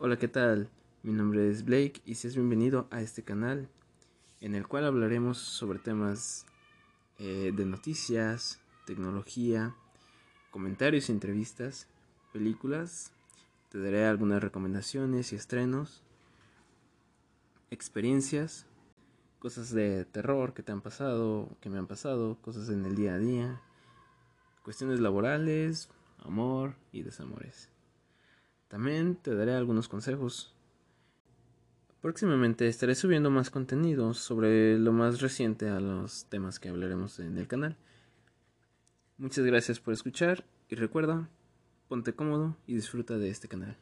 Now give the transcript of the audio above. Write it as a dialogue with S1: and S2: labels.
S1: Hola, ¿qué tal? Mi nombre es Blake y seas bienvenido a este canal en el cual hablaremos sobre temas eh, de noticias, tecnología, comentarios y entrevistas, películas. Te daré algunas recomendaciones y estrenos, experiencias, cosas de terror que te han pasado, que me han pasado, cosas en el día a día, cuestiones laborales, amor y desamores. También te daré algunos consejos. Próximamente estaré subiendo más contenido sobre lo más reciente a los temas que hablaremos en el canal. Muchas gracias por escuchar y recuerda, ponte cómodo y disfruta de este canal.